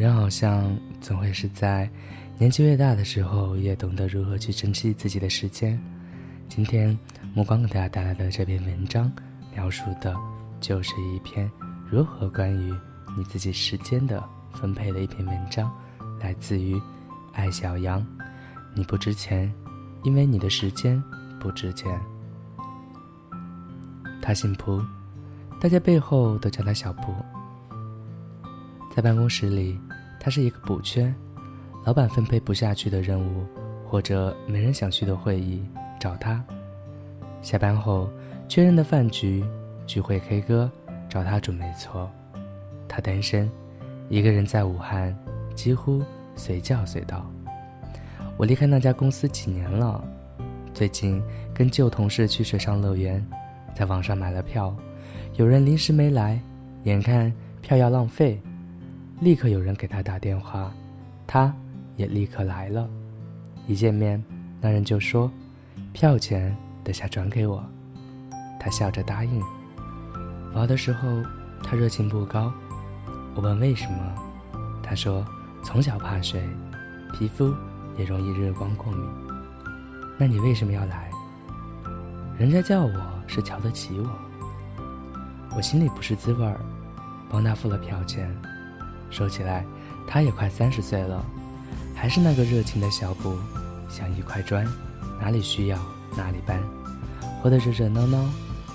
人好像总会是在年纪越大的时候，越懂得如何去珍惜自己的时间。今天目光给大家带来的这篇文章，描述的就是一篇如何关于你自己时间的分配的一篇文章，来自于爱小羊。你不值钱，因为你的时间不值钱。他姓蒲，大家背后都叫他小蒲。在办公室里。他是一个补缺，老板分配不下去的任务，或者没人想去的会议，找他。下班后确认的饭局、聚会、K 歌，找他准没错。他单身，一个人在武汉，几乎随叫随到。我离开那家公司几年了，最近跟旧同事去水上乐园，在网上买了票，有人临时没来，眼看票要浪费。立刻有人给他打电话，他也立刻来了。一见面，那人就说：“票钱等下转给我。”他笑着答应。玩的时候，他热情不高。我问为什么，他说：“从小怕水，皮肤也容易日光过敏。”那你为什么要来？人家叫我是瞧得起我。我心里不是滋味儿，帮他付了票钱。说起来，他也快三十岁了，还是那个热情的小布，像一块砖，哪里需要哪里搬，活得热热闹闹，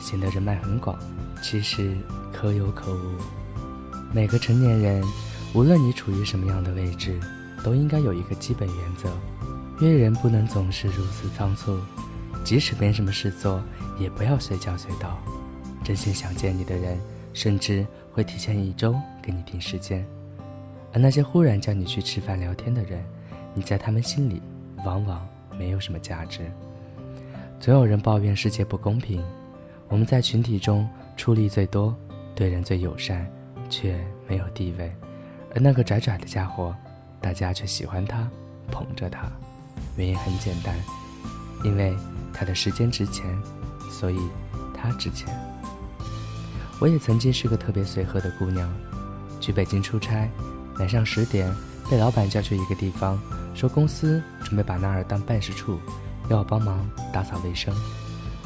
显得人脉很广。其实可有可无。每个成年人，无论你处于什么样的位置，都应该有一个基本原则：约人不能总是如此仓促，即使没什么事做，也不要随叫随到。真心想见你的人，甚至会提前一周给你定时间。而那些忽然叫你去吃饭聊天的人，你在他们心里往往没有什么价值。总有人抱怨世界不公平，我们在群体中出力最多，对人最友善，却没有地位。而那个拽拽的家伙，大家却喜欢他，捧着他。原因很简单，因为他的时间值钱，所以他值钱。我也曾经是个特别随和的姑娘，去北京出差。晚上十点，被老板叫去一个地方，说公司准备把那儿当办事处，要我帮忙打扫卫生。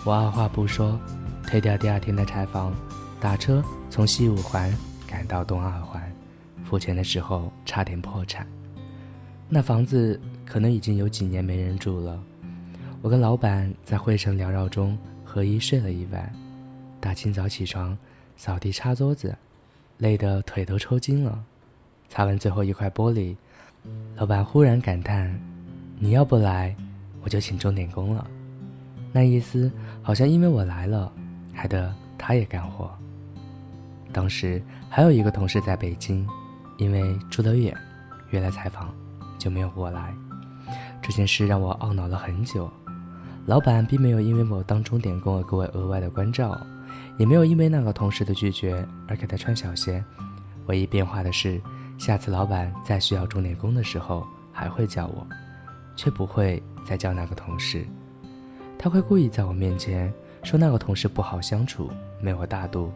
我二话不说，推掉第二天的柴房，打车从西五环赶到东二环。付钱的时候差点破产。那房子可能已经有几年没人住了。我跟老板在灰尘缭绕中合衣睡了一晚，大清早起床，扫地擦桌子，累得腿都抽筋了。擦完最后一块玻璃，老板忽然感叹：“你要不来，我就请钟点工了。”那意思好像因为我来了，害得他也干活。当时还有一个同事在北京，因为住得远，约来采访，就没有我来。这件事让我懊恼了很久。老板并没有因为我当钟点工而给我额外的关照，也没有因为那个同事的拒绝而给他穿小鞋。唯一变化的是。下次老板再需要钟点工的时候，还会叫我，却不会再叫那个同事。他会故意在我面前说那个同事不好相处，没我大度。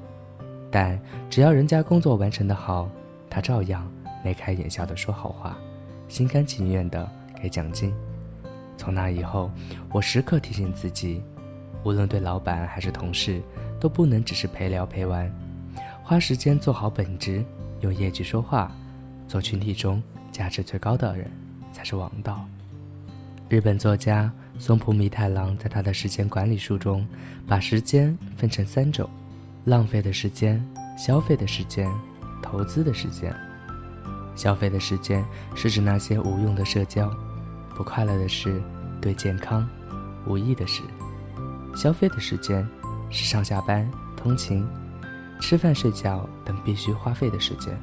但只要人家工作完成的好，他照样眉开眼笑的说好话，心甘情愿的给奖金。从那以后，我时刻提醒自己，无论对老板还是同事，都不能只是陪聊陪玩，花时间做好本职，用业绩说话。做群体中价值最高的人，才是王道。日本作家松浦弥太郎在他的时间管理书中，把时间分成三种：浪费的时间、消费的时间、投资的时间。消费的时间是指那些无用的社交、不快乐的事、对健康无益的事；消费的时间是上下班、通勤、吃饭、睡觉等必须花费的时间。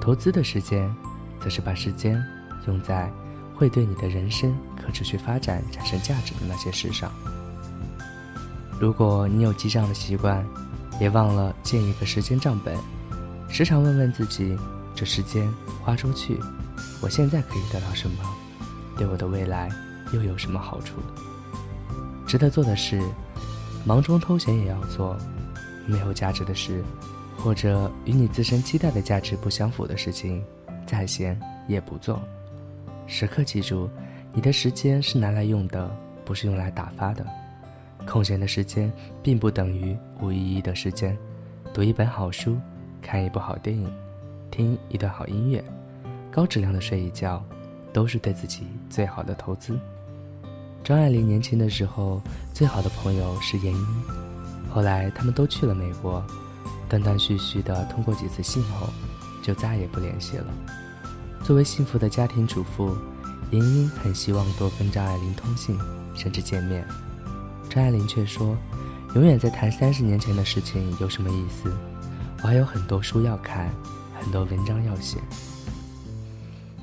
投资的时间，则是把时间用在会对你的人生可持续发展产生价值的那些事上。如果你有记账的习惯，别忘了建一个时间账本，时常问问自己：这时间花出去，我现在可以得到什么？对我的未来又有什么好处？值得做的事，忙中偷闲也要做；没有价值的事，或者与你自身期待的价值不相符的事情，再闲也不做。时刻记住，你的时间是拿来用的，不是用来打发的。空闲的时间并不等于无意义的时间。读一本好书，看一部好电影，听一段好音乐，高质量的睡一觉，都是对自己最好的投资。张爱玲年轻的时候，最好的朋友是闫妮，后来他们都去了美国，断断续续的通过几次信后，就再也不联系了。作为幸福的家庭主妇，闫英很希望多跟张爱玲通信，甚至见面。张爱玲却说：“永远在谈三十年前的事情有什么意思？我还有很多书要看，很多文章要写。”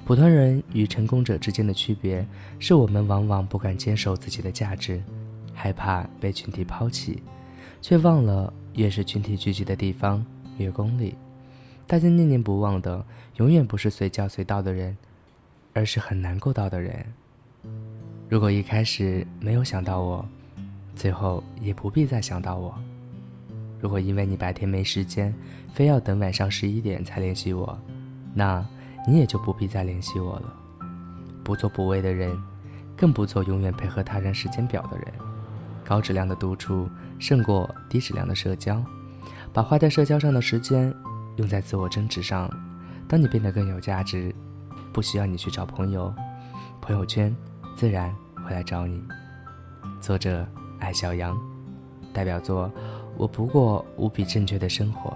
普通人与成功者之间的区别，是我们往往不敢坚守自己的价值，害怕被群体抛弃，却忘了越是群体聚集的地方越功利。大家念念不忘的，永远不是随叫随到的人，而是很难够到的人。如果一开始没有想到我，最后也不必再想到我。如果因为你白天没时间，非要等晚上十一点才联系我，那你也就不必再联系我了。不做不为的人，更不做永远配合他人时间表的人。高质量的独处胜过低质量的社交。把花在社交上的时间用在自我增值上。当你变得更有价值，不需要你去找朋友，朋友圈自然会来找你。作者。爱小羊，代表作：我不过无比正确的生活。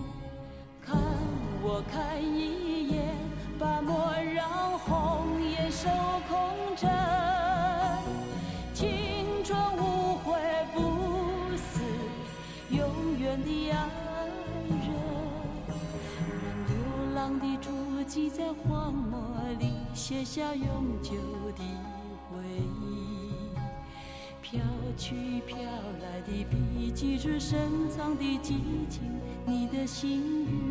我看一眼，把莫让红颜守空枕。青春无悔不死，永远的爱人。让流浪的足迹在荒漠里写下永久的回忆。飘去飘来的笔迹，是深藏的激情，你的心语。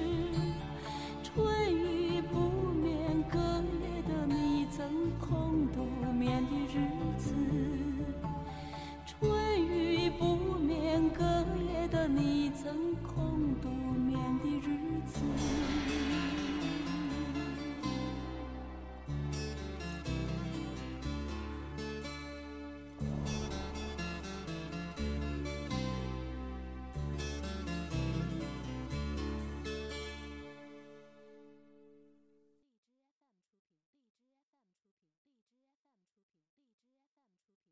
面的日。